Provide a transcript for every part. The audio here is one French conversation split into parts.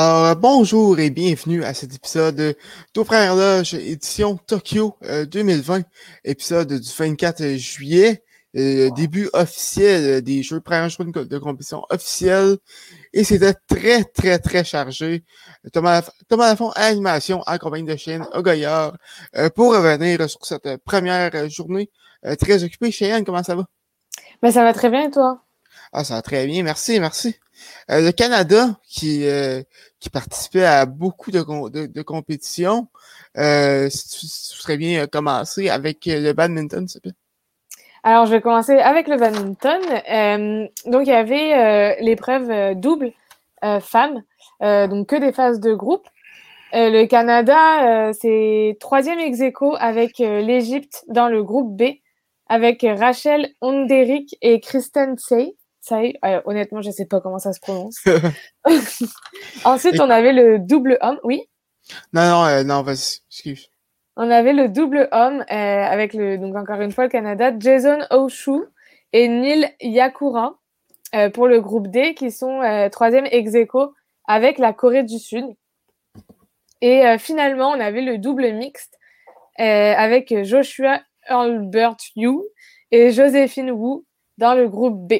Alors, euh, bonjour et bienvenue à cet épisode de Tout Frère Loge, édition Tokyo 2020, épisode du 24 juillet, euh, début officiel des jeux, première journée de compétition officielle, et c'était très, très, très chargé. Thomas, Thomas Lafont à l'animation en compagnie de Cheyenne Ogoyard euh, pour revenir sur cette première journée très occupée. Cheyenne, comment ça va? Ben, ça va très bien et toi? Ah, ça va très bien, merci, merci. Euh, le Canada, qui, euh, qui participait à beaucoup de, compétitions, euh, serait bien commencer avec le badminton, s'il te. Alors, je vais commencer avec le badminton. donc, il y avait l'épreuve double femmes, donc que des phases de groupe. le Canada, c'est troisième ex avec l'Égypte dans le groupe B, avec Rachel Onderick et Kristen Euh, honnêtement, je ne sais pas comment ça se prononce. Ensuite, on avait le double homme. Oui? Non, non, euh, non, vas-y, excuse. On avait le double homme euh, avec, le, donc encore une fois, le Canada, Jason Oshu et Neil Yakura pour le groupe D, qui sont troisième ex aequo avec la Corée du Sud. Et finalement, on avait le double mixte avec Joshua Albert Yu et Joséphine Wu dans le groupe B.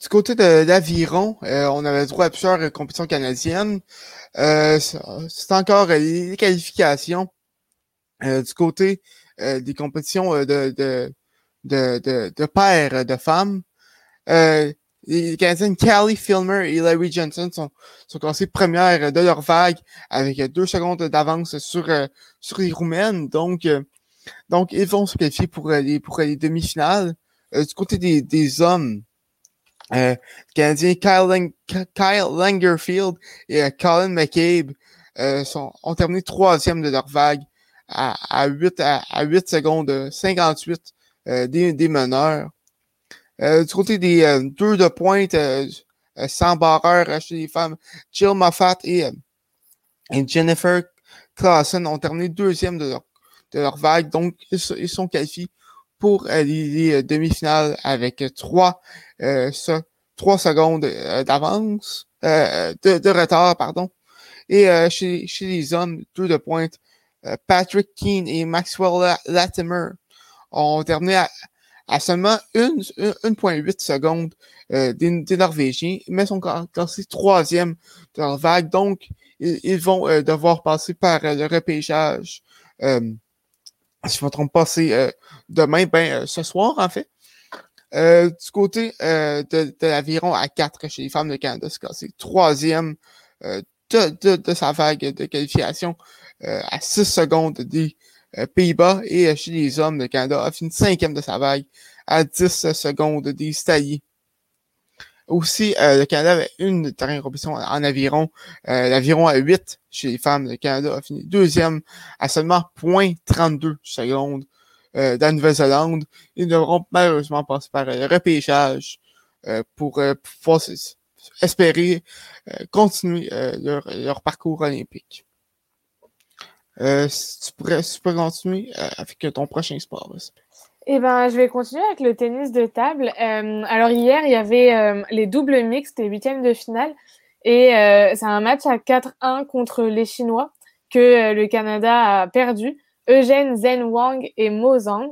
Du côté de l'aviron, euh, on avait droit à plusieurs compétitions canadiennes. Euh, c'est encore euh, les qualifications. du côté des compétitions de, de, de, de, de pairs de femmes. les Canadiennes Callie Filmer et Larry Johnson sont, sont classées premières de leur vague avec deux secondes d'avance sur, sur les Roumaines. Donc, donc, ils vont se qualifier pour les, pour les demi-finales. du côté des, des hommes, euh, Canadien Kyle, Langerfield et euh, Colin McCabe euh, sont, ont terminé troisième de leur vague à, à 8, à, à 8 secondes 58 euh, des, des meneurs. Euh, du côté des deux de pointe sans barreur chez les femmes, Jill Moffat et, et Jennifer Clausen ont terminé deuxième de leur, de leur vague, donc ils, ils sont qualifiés pour les, demi-finales avec trois, euh, trois secondes euh, d'avance, euh, de, retard, pardon. Et euh, chez, chez les hommes, deux de pointe, Patrick Keane et Maxwell Latimer ont terminé à, à seulement 1,8 secondes euh, des, des, Norvégiens, mais sont classés troisième de leur vague. Donc, ils, ils vont devoir passer par le repêchage si je me trompe pas, c'est euh, demain, ben, euh, ce soir, en fait. Euh, du côté de, de l'aviron à 4 chez les femmes de Canada, c'est troisième de, de, de, sa vague de qualification à 6 secondes des Pays-Bas et chez les hommes de Canada a fini cinquième de sa vague à 10 secondes des Staliers. Aussi, euh, le Canada avait une dernière compétition en aviron. Euh, l'aviron à 8 chez les femmes. Le Canada a fini deuxième à seulement 0.32 secondes euh, dans la Nouvelle-Zélande. Ils devront malheureusement passer par le repêchage pour pouvoir espérer continuer leur, parcours olympique. si, tu pourrais, tu pourrais continuer avec ton prochain sport. Eh ben, je vais continuer avec le tennis de table. Euh, alors hier, il y avait euh, les doubles mixtes, les huitièmes de finale, et euh, c'est un match à 4-1 contre les Chinois que le Canada a perdu. Eugène Zhen Wang et Mo Zhang.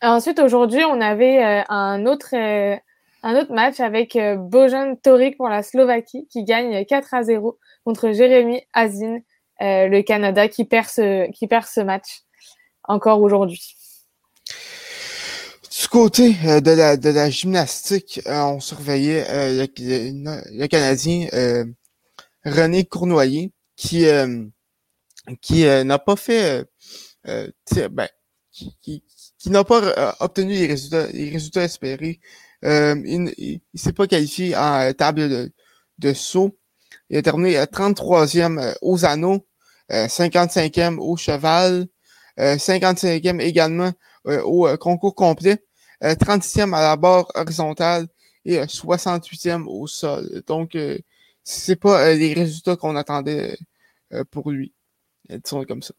Ensuite, aujourd'hui, on avait un autre un autre match avec Bojan Torik pour la Slovaquie qui gagne 4 à 0 contre Jérémy Azin, le Canada qui perd ce qui perd ce match encore aujourd'hui. Du côté euh, de, la, gymnastique, euh, on surveillait euh, le, Canadien René Cournoyer qui qui n'a pas fait ben, qui, qui, n'a pas obtenu les résultats les résultats espérés. il il, s'est pas qualifié en table de, de saut. Il a terminé 33e aux anneaux, 55e au cheval, 55e également au concours complet. 36e euh, à la barre horizontale et 68e euh, au sol. Donc, euh, c'est pas les résultats qu'on attendait pour lui. Disons comme ça.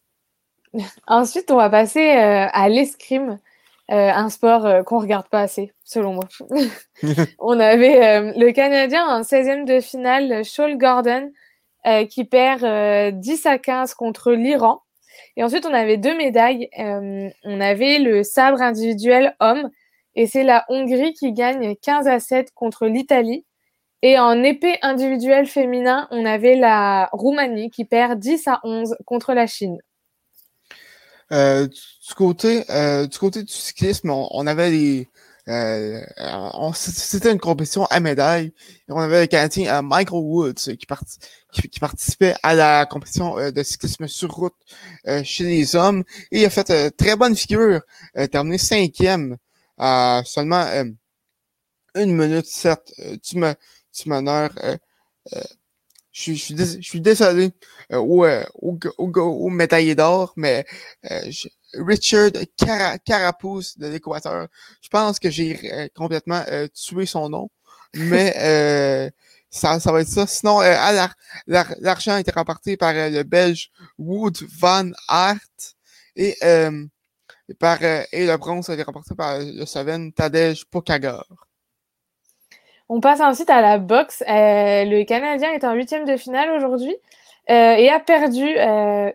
Ensuite, on va passer à l'escrime. un sport qu'on regarde pas assez, selon moi. On avait le Canadien en 16e de finale, Shaul Gordon, qui perd 10 à 15 contre l'Iran. Et ensuite, on avait deux médailles. on avait le sabre individuel homme, et c'est la Hongrie qui gagne 15 à 7 contre l'Italie. Et en épée individuelle féminin, on avait la Roumanie qui perd 10 à 11 contre la Chine. Euh, du côté euh, du côté du cyclisme, on, avait les euh, c'était une compétition à médailles. Et on avait le Canadien Michael Woods qui, qui, participait à la compétition de cyclisme sur route chez les hommes. Et il a fait très bonne figure, terminé cinquième à seulement une minute sept du, du meneur. je, suis, je suis désolé au, au, au, médaillé d'or, mais Richard Carapace de l'Équateur, je pense que j'ai complètement tué son nom, mais ça, ça va être ça. Sinon, l'argent a été remporté par le Belge Wood van Aert et par, et le bronze a été remporté par le Slovène Tadej Pokagar. On passe ensuite à la boxe. Euh, le Canadien est en huitième de finale aujourd'hui euh, et a perdu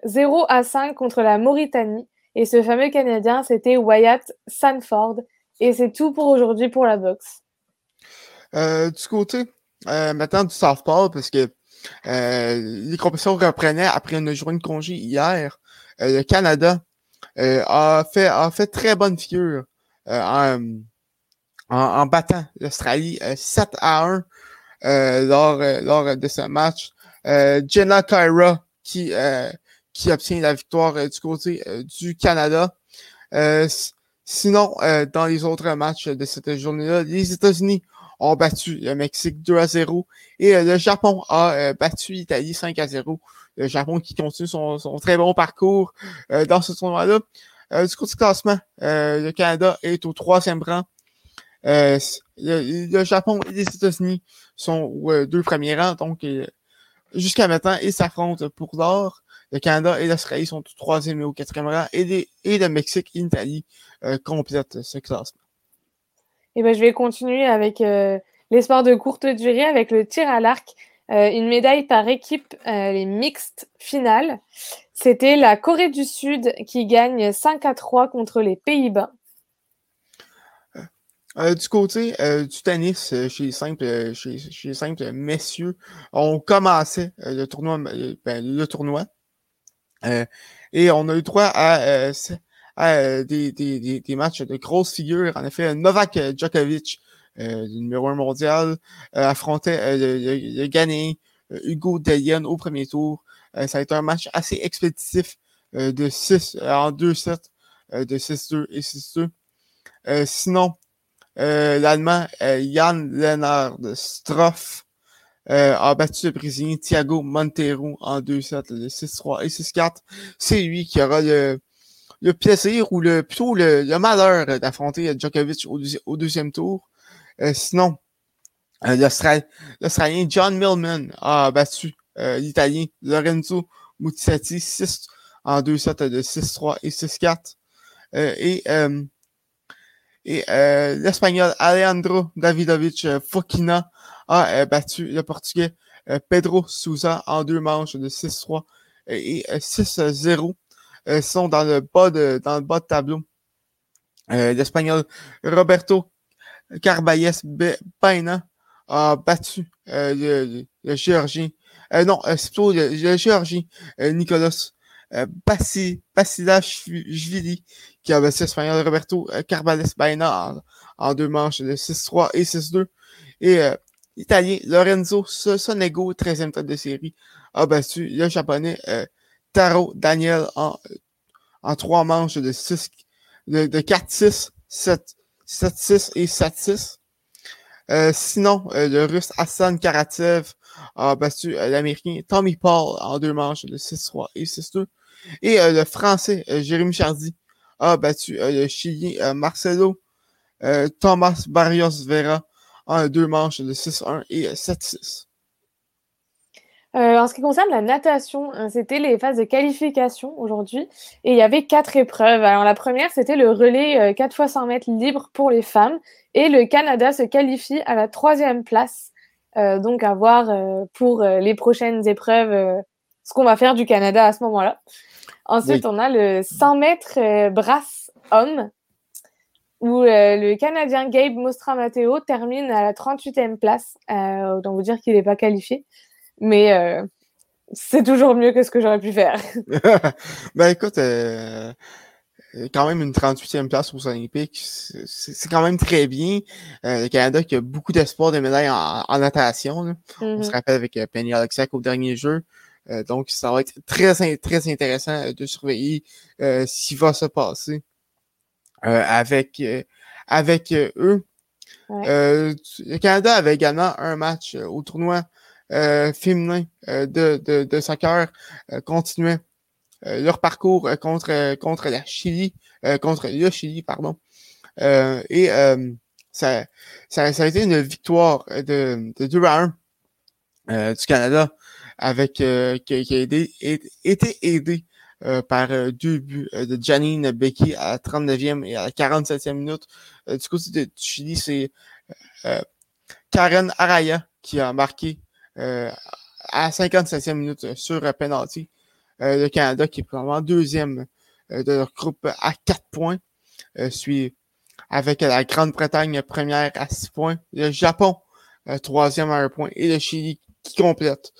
0 euh, à 5 contre la Mauritanie. Et ce fameux Canadien, c'était Wyatt Sanford. Et c'est tout pour aujourd'hui pour la boxe. du côté maintenant du softball, parce que les compétitions reprenaient après une journée de congé hier, le Canada a fait a fait très bonne figure en en, battant l'Australie 7 euh, à 1 euh, lors, euh, lors de ce match. Jenna Kyra qui, qui obtient la victoire du côté du Canada. sinon, dans les autres matchs de cette journée-là, les États-Unis ont battu le Mexique 2 à 0 et le Japon a battu l'Italie 5 à 0. Le Japon qui continue son, très bon parcours dans ce tournoi-là. du côté du classement, le Canada est au troisième rang euh, le, Japon et les États-Unis sont deux premiers rangs, donc euh, jusqu'à maintenant, ils s'affrontent pour l'or. Le Canada et l'Australie sont au troisième et au quatrième rang, et, et le Mexique et l'Italie euh, complètent ce classement. Et eh ben, je vais continuer avec les sports de courte durée, avec le tir à l'arc. une médaille par équipe, les mixtes finales. C'était la Corée du Sud qui gagne 5 à 3 contre les Pays-Bas. Euh, du côté euh, du tennis, euh, chez les simples, chez, chez simples messieurs, on commençait le tournoi, ben, le tournoi, et on a eu droit à, à des, des, matchs de grosses figures. En effet, Novak Djokovic, numéro un mondial, affrontait le, le, le Hugo Delian au premier tour. ça a été un match assez expéditif de 6 en 2 sets, de 6-2 et 6-2. sinon, euh, L'Allemand euh, Jan Lennard Stroff euh, a battu le Brésilien Thiago Monteiro en 2-7, 6-3 et 6-4. C'est lui qui aura le, le plaisir ou le plutôt le, le malheur d'affronter Djokovic au, deuxième tour. Euh, sinon, euh, l'Australien John Millman a battu l'Italien Lorenzo Mutisati 6 en 2-7 de 6-3 et 6-4. et et euh, l'Espagnol Alejandro Davidovich euh, Fokina a euh, battu le Portugais Pedro Souza en deux manches de 6-3 et 6-0. sont dans le bas de dans le bas tableau. L'Espagnol Roberto Carballes Baena a battu le, le, Géorgien. non, c'est plutôt le, le Géorgien Nicolas Basilashvili qui a battu l'Espagnol Roberto euh, Carbales Baena en, deux manches de 6-3 et 6-2. Et euh, l'Italien Lorenzo Sonego, 13e tête de série, a battu le Japonais euh, Taro Daniel en, en trois manches de 6 de, 4-6, 7-6 et 7-6. Euh, sinon, le russe Hassan Karatsev a battu l'américain Tommy Paul en deux manches de 6-3 et 6-2. Et le français Jérémy Chardy a battu euh, le Chilien euh, Marcelo euh, Thomas Barrios Vera en deux manches de 6-1 et 7-6. Euh, en ce qui concerne la natation, euh, c'était les phases de qualification aujourd'hui et il y avait quatre épreuves. Alors la première, c'était le relais 4 x 100 mètres libre pour les femmes et le Canada se qualifie à la troisième place. donc à voir pour les prochaines épreuves ce qu'on va faire du Canada à ce moment-là. Ensuite, on a le 100 mètres brasse homme où le Canadien Gabe Mostra-Matteo termine à la 38e place. autant vous dire qu'il n'est pas qualifié mais euh, c'est toujours mieux que ce que j'aurais pu faire. ben écoute, euh, quand même une 38e place aux Olympiques, c'est quand même très bien. Euh, le Canada qui a beaucoup d'espoir de médailles en, natation. On se mm-hmm. rappelle avec Penny Alexak au dernier jeu. donc, ça va être très, très intéressant de surveiller ce qui va se passer avec, avec eux. le Canada avait également un match au tournoi euh, féminin euh, de, de, de, soccer euh, continuaient leur parcours contre, contre la Chili, contre le Chili, pardon. et ça, ça, ça, a été une victoire de, de 2 à 1 du Canada avec qui, qui, a aidé, été aidé par deux buts de Janine Becky à la 39e et à la 47e minute. du côté de Chili, c'est Karen Araya qui a marqué euh, à 57e minute euh, sur penalty. Euh, le Canada qui est probablement deuxième de leur groupe à 4 points. suit avec la Grande-Bretagne première à 6 points. Le Japon troisième à 1 point. Et le Chili qui complète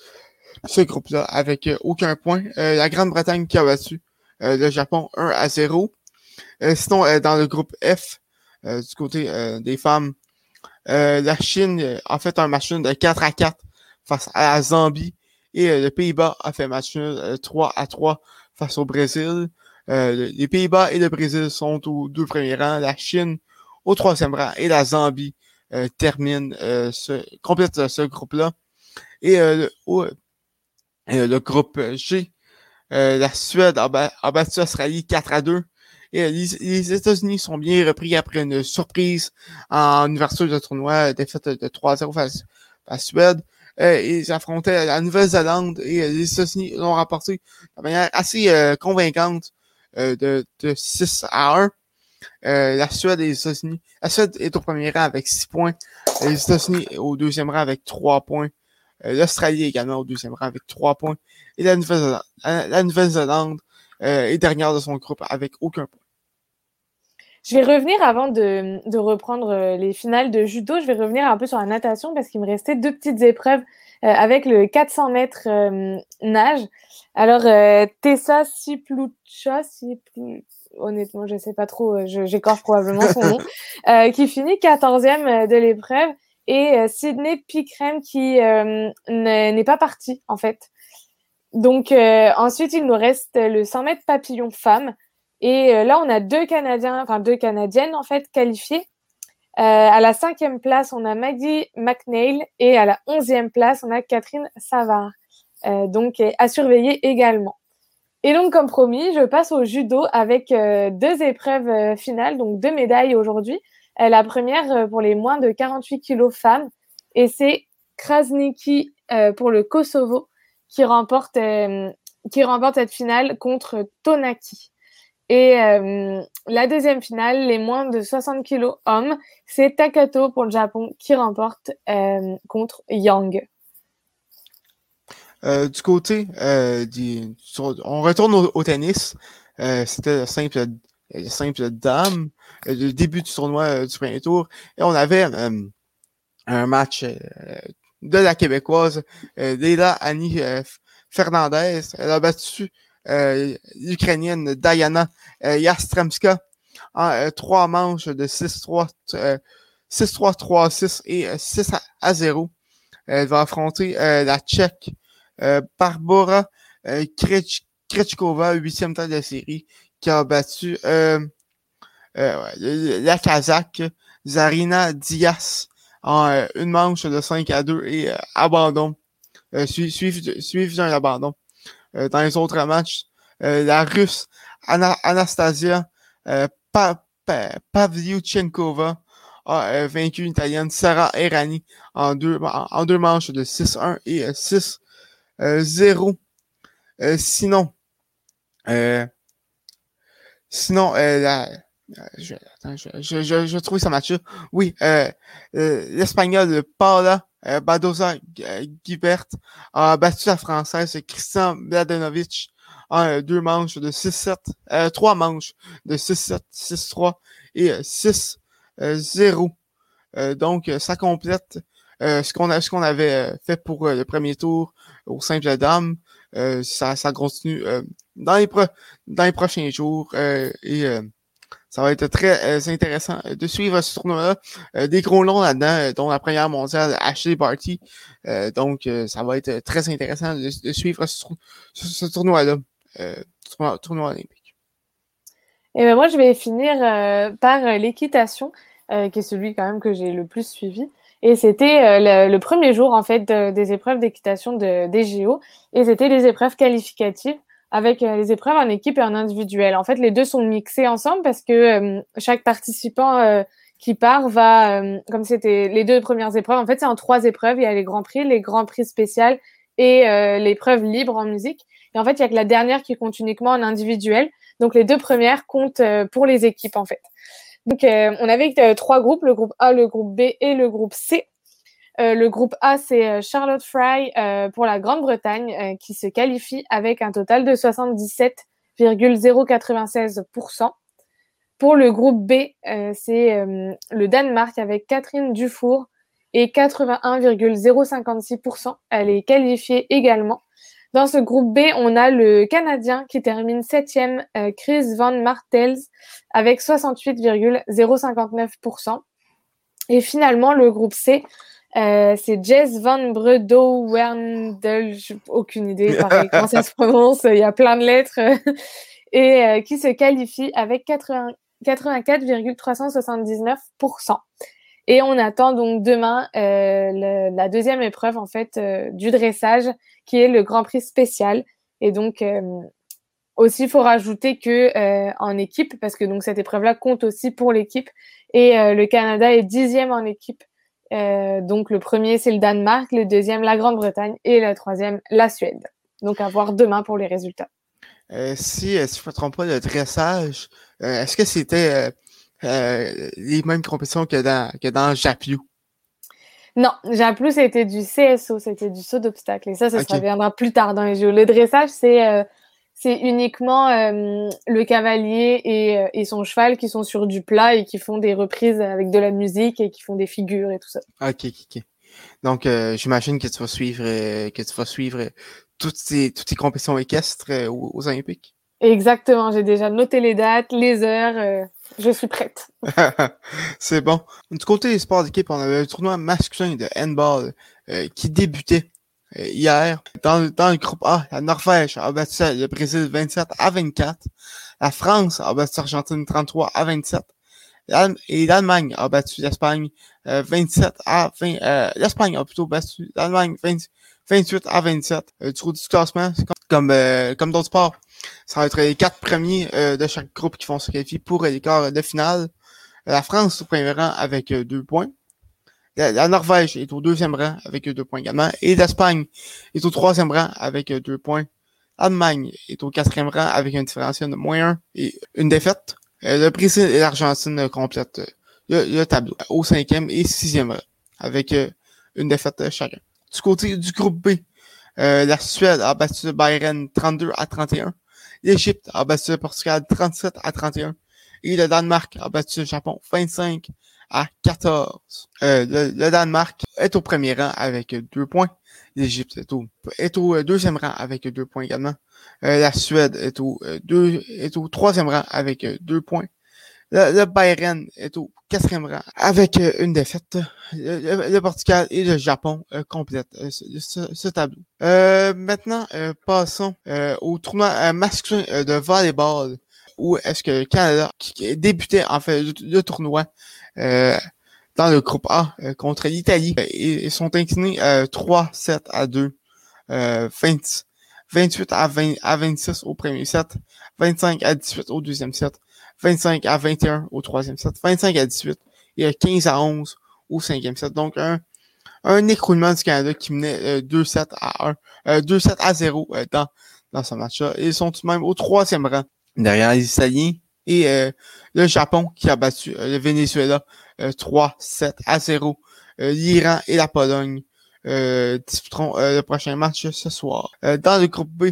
ce groupe-là avec aucun point. la Grande-Bretagne qui a battu le Japon 1 à 0. sinon, dans le groupe F, du côté des femmes, la Chine a fait un match de 4 à 4 face à la Zambie. Et euh, le Pays-Bas a fait match 3 euh, à 3 face au Brésil. Euh, les Pays-Bas et le Brésil sont aux deux premiers rangs. La Chine au troisième rang et la Zambie termine ce, complète ce groupe-là. Et le, le groupe G, la Suède a, battu l'Australie 4 à 2. Et les, États-Unis sont bien repris après une surprise en ouverture de tournoi, défaite de 3-0 face à la Suède. Euh, ils affrontaient la Nouvelle-Zélande et euh, les États-Unis l'ont rapporté de manière assez euh, convaincante de, de 6 à 1. la Suède et les États-Unis. La Suède est au premier rang avec 6 points. Les États-Unis au deuxième rang avec 3 points. L'Australie également au deuxième rang avec 3 points. Et la Nouvelle-Zélande la Nouvelle est dernière de son groupe avec aucun point. Je vais revenir avant de, de, reprendre euh, les finales de judo. Je vais revenir un peu sur la natation parce qu'il me restait deux petites épreuves euh, avec le 400 mètres euh, nage. Alors, euh, Tessa Siplucha, honnêtement, je sais pas trop, j'écorche probablement son nom, qui finit 14e de l'épreuve et Sydney Pickrem qui n'est pas parti en fait. Donc ensuite, il nous reste le 100 mètres papillon femme et euh, là, on a deux Canadiens, enfin deux Canadiennes en fait qualifiées. Euh, à la cinquième place, on a Maggie McNeil et à la onzième place, on a Catherine Savard. Euh, donc à surveiller également. Et donc, comme promis, je passe au judo avec deux épreuves finales, donc deux médailles aujourd'hui. La première pour les moins de 48 kilos femmes, et c'est Krasniki pour le Kosovo qui remporte, cette finale contre Tonaki. Et euh, la deuxième finale, les moins de 60 kilos hommes, c'est Takato pour le Japon qui remporte euh, contre Yang. Euh, du côté du, on retourne au, tennis. C'était le simple, le simple dame, le début du tournoi du premier tour. Et on avait un match de la québécoise, Leila Annie Fernandez. Elle a battu euh, l'Ukrainienne Diana euh, Yastremska en euh, trois manches de 6-3, 6-3, 3-6 et 6 à 0. Elle va affronter la Tchèque Barbara Krejcikova, huitième temps de la série, qui a battu la Kazakh Zarina Diaz en une manche de 5 à 2 et abandon. suivi d'un abandon. Euh, dans les autres matchs. Euh, la Russe Anastasia euh, Pavlyuchenkova a vaincu l'Italienne Sarah Errani en deux, en, deux manches de 6-1 et 6 0. sinon, sinon, la, je, je, je, je, je trouve ça match Oui, l'Espagnol Paula Badoza Guibert a battu la Française Christian Mladenovic en deux manches de 6-7, trois manches de 6-7, 6-3 et 6-0. donc, ça complète ce qu'on avait fait pour le premier tour au simple dame. ça, ça continue dans les prochains jours et ça va être très intéressant de suivre ce tournoi-là. des gros noms là-dedans, dont la première mondiale Ashley Barty. donc, ça va être très intéressant de, suivre ce, tournoi-là, tournoi, tournoi, olympique. Et ben moi, je vais finir par l'équitation, qui est celui quand même que j'ai le plus suivi. Et c'était le, premier jour en fait des épreuves d'équitation de, des JO, et c'était les épreuves qualificatives avec euh, les épreuves en équipe et en individuel. En fait, les deux sont mixés ensemble parce que euh, chaque participant euh, qui part va, comme c'était les deux premières épreuves, en fait, c'est en trois épreuves. Il y a les grands prix, les grands prix spéciales et l'épreuve libre en musique. Et en fait, il y a que la dernière qui compte uniquement en individuel. Donc, les deux premières comptent pour les équipes, en fait. Donc, on avait trois groupes, le groupe A, le groupe B et le groupe C. Euh, le groupe A, c'est euh, Charlotte Fry euh, pour la Grande-Bretagne qui se qualifie avec un total de 77,096%. Pour le groupe B, c'est le Danemark avec Catherine Dufour et 81,056%. Elle est qualifiée également. Dans ce groupe B, on a le Canadien qui termine septième, Chris Van Martels, avec 68,059%. Et finalement, le groupe C, euh, c'est Jess Van Bredow Werndel, aucune idée pareil, comment ça se prononce, il y a plein de lettres, et euh, qui se qualifie avec 84,379%. Et on attend donc demain euh, la deuxième épreuve en fait du dressage, qui est le Grand Prix spécial. Et donc aussi, il faut rajouter que en équipe, parce que donc cette épreuve-là compte aussi pour l'équipe, et le Canada est dixième en équipe euh, donc le premier, c'est le Danemark, le deuxième, la Grande-Bretagne et le troisième, la Suède. Donc à voir demain pour les résultats. Euh, si, euh, si je ne me trompe pas, le dressage, est-ce que c'était les mêmes compétitions que dans, que dans? Non, Japiou, c'était du CSO, c'était du saut d'obstacle. Et ça, ça, ça viendra plus tard dans les jeux. Le dressage, c'est c'est uniquement euh, le cavalier et, euh, et, son cheval qui sont sur du plat et qui font des reprises avec de la musique et qui font des figures et tout ça. Ok, ok, ok. Donc, euh, j'imagine que tu vas suivre, que tu vas suivre toutes ces, toutes ces compétitions équestres aux, aux, Olympiques. Exactement. J'ai déjà noté les dates, les heures. je suis prête. C'est bon. Du côté des sports d'équipe, on avait un tournoi masculin de handball qui débutait hier. Dans, dans le groupe A, la Norvège a battu le Brésil 27 à 24. La France a battu l'Argentine 33 à 27. Et l'Allemagne a battu l'Espagne 27 euh, à 20. Euh, L'Espagne a plutôt battu l'Allemagne 28 à 27. du coup, du classement, comme, comme, comme d'autres sports, ça va être les quatre premiers de chaque groupe qui vont se qualifier pour les quarts de finale. La France au premier rang avec deux points. La, Norvège est au deuxième rang avec deux points également. Et l'Espagne est au troisième rang avec deux points. L'Allemagne est au quatrième rang avec un différentiel de moins un et une défaite. Euh, le Brésil et l'Argentine complètent euh, le, tableau au cinquième et sixième rang avec euh, une défaite chacun. Du côté du groupe B, la Suède a battu le Bayern 32 à 31. L'Égypte a battu le Portugal 37 à 31. Et le Danemark a battu le Japon 25 à 14. Euh, le, Danemark est au premier rang avec deux points. L'Égypte est au, est au euh, deuxième rang avec deux points également. Euh, la Suède est au, deux, est au troisième rang avec deux points. Le, Bayern est au quatrième rang avec une défaite. Le, Portugal et le Japon complètent ce, tableau. maintenant, passons au tournoi masculin de volleyball où est-ce que le Canada, qui débutait en fait le tournoi, euh, dans le groupe A euh, contre l'Italie. Ils sont inclinés 3-7 à 2, 20, 28 à, 20, à 26 au premier set, 25 à 18 au deuxième set, 25 à 21 au troisième set, 25 à 18 et 15 à 11 au cinquième set. Donc un, un écroulement du Canada qui menait 2-7 à 1, 2-7 à 0 dans, dans ce match-là. Ils sont tout de même au troisième rang derrière les Italiens et le Japon qui a battu le Venezuela 3-7 à 0. L'Iran et la Pologne disputeront le prochain match ce soir. dans le groupe B,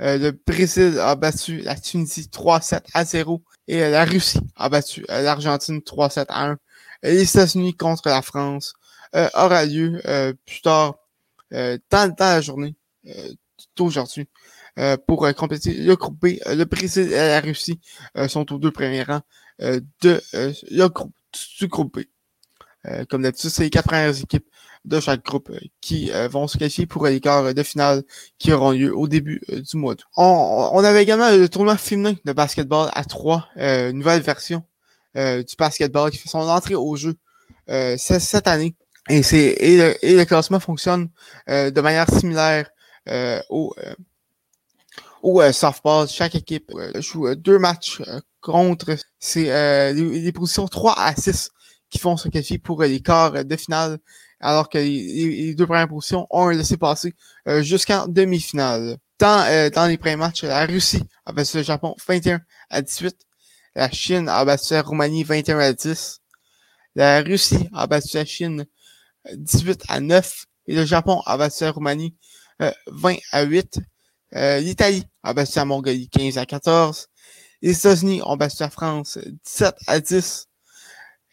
le Brésil a battu la Tunisie 3-7 à 0 et la Russie a battu l'Argentine 3-7 à 1 les États-Unis contre la France euh, aura lieu euh, plus tard euh, dans, dans, la journée d'aujourd'hui pour compléter le groupe B. Le Brésil et la Russie sont aux deux premiers rangs de le groupe, du groupe B. comme d'habitude, c'est les quatre premières équipes de chaque groupe qui vont se qualifier pour les quarts de finale qui auront lieu au début du mois d'août. On, on, avait également le tournoi féminin de basketball à trois, une nouvelle version euh, du basketball qui fait son entrée au jeu euh, cette année. Et, c'est, et, le, classement fonctionne euh, de manière similaire au, au softball. Chaque équipe joue deux matchs contre c'est les, positions 3 à 6 qui font se qualifier pour les quarts de finale, alors que les, deux premières positions ont laissé passer jusqu'en demi-finale. Dans, dans les premiers matchs, la Russie avait le Japon 21 à 18. La Chine a battu la Roumanie 21 à 10. La Russie a battu la Chine 18 à 9. Et le Japon a battu la Roumanie 20 euh, à 8. Euh, L'Italie a battu la Mongolie 15 à 14. Les États-Unis ont battu la France 17 à 10.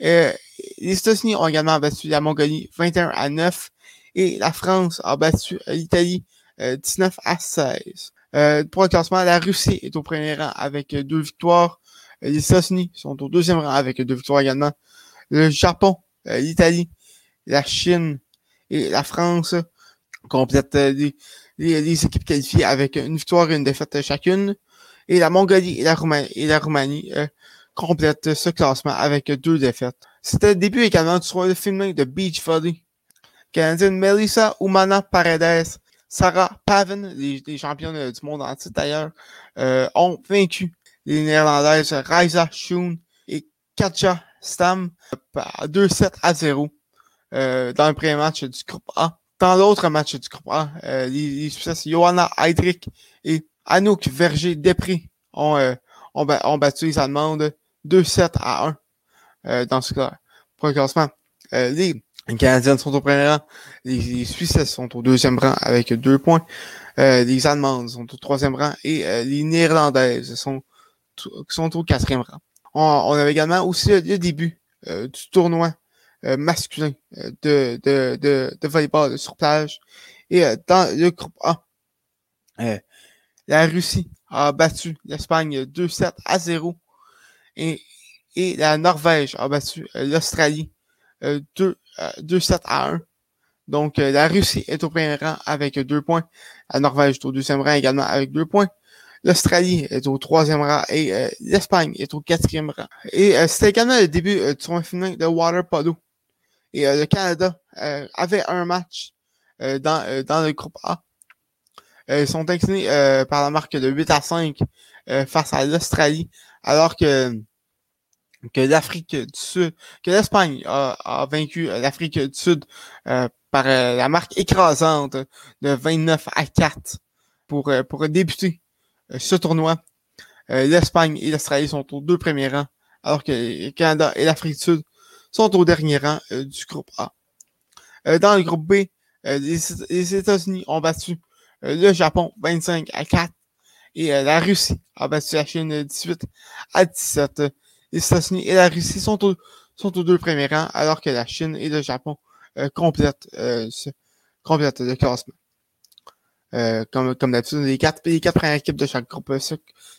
Euh, les États-Unis ont également battu la Mongolie 21 à 9. Et la France a battu l'Italie 19 à 16. pour le classement, la Russie est au premier rang avec deux victoires. Les États-Unis sont au deuxième rang avec deux victoires également. Le Japon, euh, l'Italie, la Chine et la France complètent euh, les, équipes qualifiées avec une victoire et une défaite chacune. Et la Mongolie et la Roumanie, la Roumanie euh, complètent ce classement avec deux défaites. C'était le début également du le film de Beach Volley. Canadienne Melissa Umana Paredes, Sarah Pavan, les, les championnes du monde entier d'ailleurs, ont vaincu les Néerlandaises Raisa Schoen et Katja Stam par 2-7 à 0 euh, dans le premier match du groupe A. Dans l'autre match du groupe A, euh, les, Suisses Johanna Heydrich et Anouk Verger-Després ont, euh, ont, ont, battu les Allemandes 2-7 à 1 euh, dans ce cas pour classement. Euh, les Canadiennes sont au premier rang, les, Suisses sont au deuxième rang avec deux points, les Allemandes sont au troisième rang et les Néerlandaises sont sont au quatrième rang. On, avait également aussi le, début euh, du tournoi euh, masculin euh, de, de, de, de volleyball sur plage. Et dans le groupe A, la Russie a battu l'Espagne 2-7 à 0 et, et la Norvège a battu l'Australie 2-7 à 1. Donc, la Russie est au premier rang avec deux points. La Norvège est au deuxième rang également avec deux points. L'Australie est au troisième rang et euh, l'Espagne est au quatrième rang. Et euh, c'était également le début euh, du tournoi féminin de water polo. Et le Canada avait un match dans, dans le groupe A. ils sont inclinés par la marque de 8 à 5 face à l'Australie, alors que que l'Afrique du Sud, que l'Espagne a, a, vaincu l'Afrique du Sud par la marque écrasante de 29 à 4 pour, pour débuter euh, ce tournoi. Euh, L'Espagne et l'Australie sont aux deux premiers rangs, alors que le Canada et l'Afrique du Sud sont au dernier rang euh, du groupe A. dans le groupe B, les, États-Unis ont battu le Japon 25 à 4 et la Russie a battu la Chine 18 à 17. Les États-Unis et la Russie sont, sont aux deux premiers rangs, alors que la Chine et le Japon complètent, complètent le classement. Euh, comme, comme d'habitude, les quatre, les quatre premières équipes de chaque groupe se,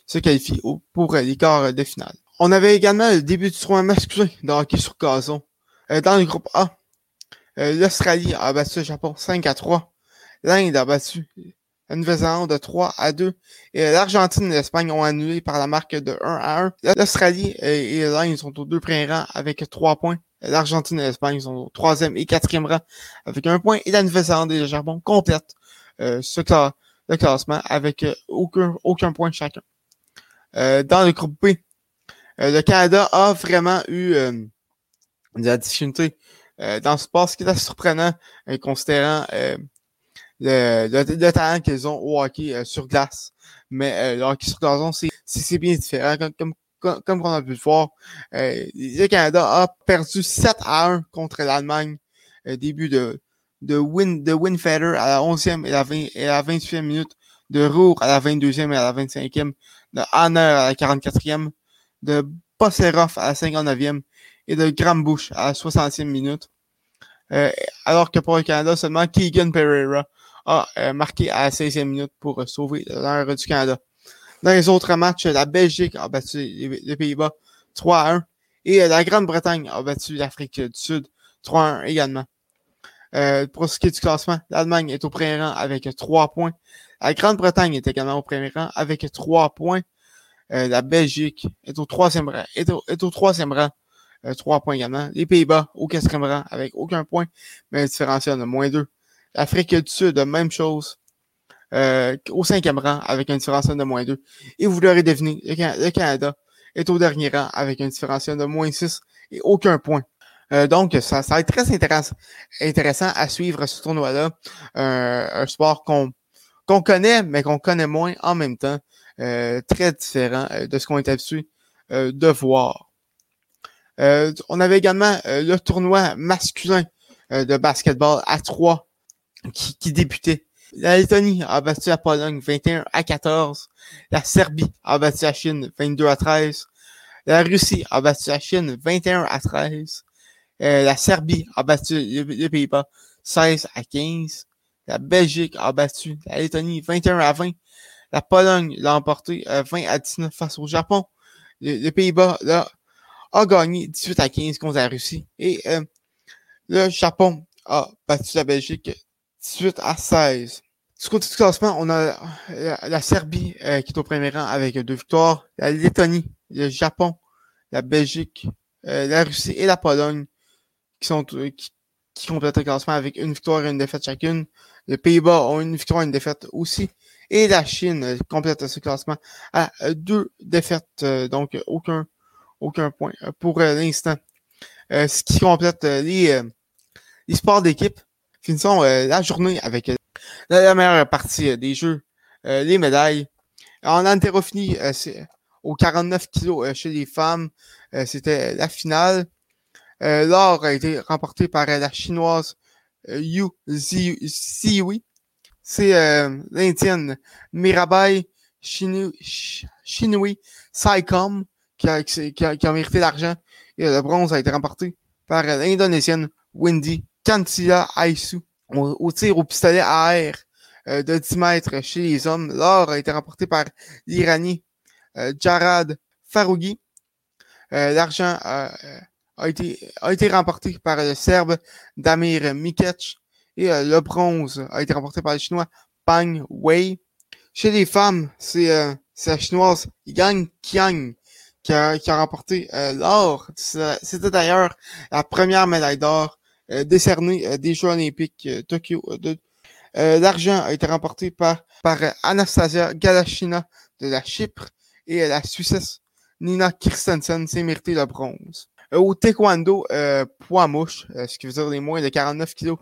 se qualifient pour les quarts de finale. On avait également le début du tournoi masculin de hockey sur gazon. Euh, dans le groupe A, euh, l'Australie a battu le Japon 5 à 3. L'Inde a battu la Nouvelle-Zélande de 3 à 2. Et l'Argentine et l'Espagne ont annulé par la marque de 1 à 1. L'Australie et, l'Inde sont aux deux premiers rangs avec 3 points. L'Argentine et l'Espagne sont au troisième et quatrième rang avec un point. Et la Nouvelle-Zélande et le Japon complètent euh, ce le classement avec euh, aucun, aucun point chacun. Euh, dans le groupe B, le Canada a vraiment eu de la difficulté dans ce sport, ce qui est assez surprenant, considérant le, le, talent qu'ils ont au hockey sur glace. Mais le hockey sur gazon, c'est bien différent. Comme, comme, comme on a pu le voir, le Canada a perdu 7 à 1 contre l'Allemagne début de, de, Win, de Winfeather à la 11e et la, 20, et la 28e minute, de Rour à la 22e et à la 25e, de Hanner à la 44e, de Bosserov à la 59e et de Grambush à la 60e minute. Euh, alors que pour le Canada, seulement Keegan Pereira a euh, marqué à la 16e minute pour euh, sauver l'heure du Canada. Dans les autres matchs, la Belgique a battu les, Pays-Bas 3 1 et la Grande-Bretagne a battu l'Afrique du Sud 3 1 également. Euh, pour ce qui est du classement, l'Allemagne est au premier rang avec trois points. La Grande-Bretagne est également au premier rang avec trois points. Euh, la Belgique est au troisième rang, est au, troisième rang, euh, trois points également. Les Pays-Bas au quatrième rang avec aucun point, mais un différentiel de moins deux. L'Afrique du Sud, même chose. au cinquième rang avec un différentiel de moins deux. Et vous l'aurez deviné, le, Canada est au dernier rang avec un différentiel de moins six et aucun point. Euh, donc, ça, ça va être très intéressant, intéressant à suivre ce tournoi-là. Euh, un sport qu'on qu'on connaît, mais qu'on connaît moins en même temps. Euh, très différent de ce qu'on est habitué de voir. on avait également le tournoi masculin de basketball à 3 qui, qui débutait. La Lettonie a battu la Pologne 21 à 14. La Serbie a battu la Chine 22 à 13. La Russie a battu la Chine 21 à 13. Euh, la Serbie a battu les Pays-Bas 16 à 15. La Belgique a battu la Lettonie 21 à 20. La Pologne l'a emporté 20 euh, à 19 face au Japon. Les Pays-Bas a gagné 18 à 15 contre la Russie. Et euh, le Japon a battu la Belgique 18 à 16. Du côté du classement, on a la, Serbie qui est au premier rang avec deux victoires, la Lettonie, le Japon, la Belgique, la Russie et la Pologne qui sont euh, qui, qui complètent le classement avec une victoire et une défaite chacune. Les Pays-Bas ont une victoire et une défaite aussi. Et la Chine euh, complète ce classement à euh, deux défaites, donc aucun, aucun point pour l'instant. ce qui complète les, les sports d'équipe. Finissons la journée avec la, meilleure partie des jeux, les médailles. En haltérophilie, au 49 kilos chez les femmes, c'était la finale. Euh, l'or a été remporté par euh, la chinoise euh, Yu Ziwi. C'est l'Indienne Mirabai Shinui Saicom qui a, qui, a, qui a mérité l'argent. Et le bronze a été remporté par l'Indonésienne Wendy Kantila Aisu. Au, tir au pistolet à air de 10 mètres chez les hommes, l'or a été remporté par l'Iranien Jarad Farougi. L'argent a été, a été remporté par le Serbe Damir Mikic et euh, le bronze a été remporté par le Chinois Pang Wei. Chez les femmes, c'est euh, la Chinoise Yang Qiang qui a, qui a remporté euh, l'or. C'était d'ailleurs la première médaille d'or décernée des Jeux olympiques Tokyo. L'argent a été remporté par, par Anastasia Galachina de la Chypre et la Suissesse Nina Kirstensen s'est mérité le bronze. Euh, au taekwondo, euh, poids mouche, euh, ce qui veut dire les moins de 49 kilos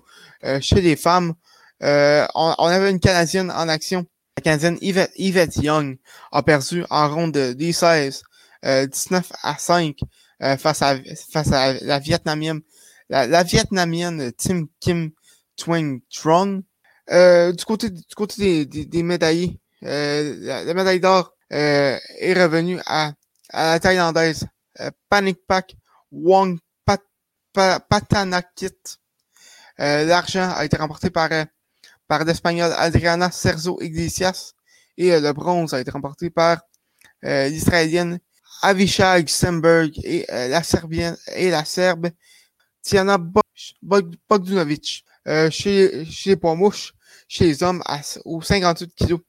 chez les femmes. On, avait une Canadienne en action. La Canadienne Yvette, Young a perdu en ronde de 16, 19 à 5 face, à, face à la Vietnamienne, la, Vietnamienne Tim Kim Twing Trong. du côté du côté des, des, médaillés, la, médaille d'or est revenue à, à la Thaïlandaise Panic Pack Wong Patanakit. Euh, l'argent a été remporté par, euh, par l'Espagnol Adriana Cerzo Iglesias et euh, le bronze a été remporté par l'Israélienne Avishag Semberg et la Serbienne et la Serbe Tiana Bogdanovic. chez, chez les poids mouches, chez les hommes à, aux 58 kilos.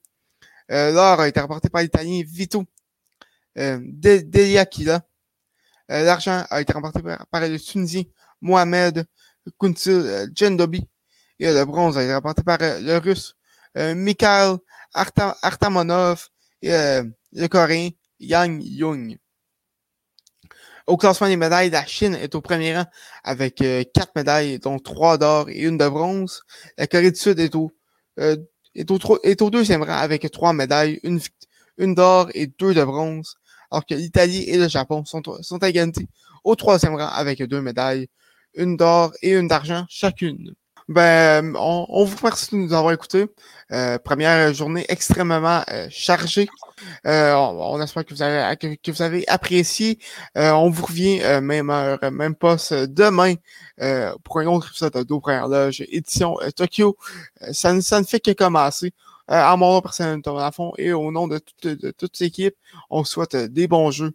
L'or a été remporté par l'Italien Vito Deliakila euh, l'argent a été remporté par, le Tunisien Mohamed Kuntil euh, Djendobi. Et le bronze a été remporté par euh, le Russe Mikhail Artamonov et le Coréen Yang Yung. Au classement des médailles, la Chine est au premier rang avec euh, quatre médailles, dont trois d'or et une de bronze. La Corée du Sud est au, euh, est au, est au deuxième rang avec trois médailles, une, une d'or et deux de bronze. Alors que l'Italie et le Japon sont, sont à égalité au troisième rang avec deux médailles, une d'or et une d'argent chacune. Ben, on, on, vous remercie de nous avoir écoutés. Euh, première journée extrêmement euh, chargée. Euh, on, on, espère que vous avez, que, vous avez apprécié. Euh, on vous revient euh, même heure, même poste demain pour un autre épisode de Dos Loge, édition Tokyo. ça, ça ne fait que commencer. À mon nom personnel, Thomas fond et au nom de toute, de toute l'équipe, on souhaite des bons jeux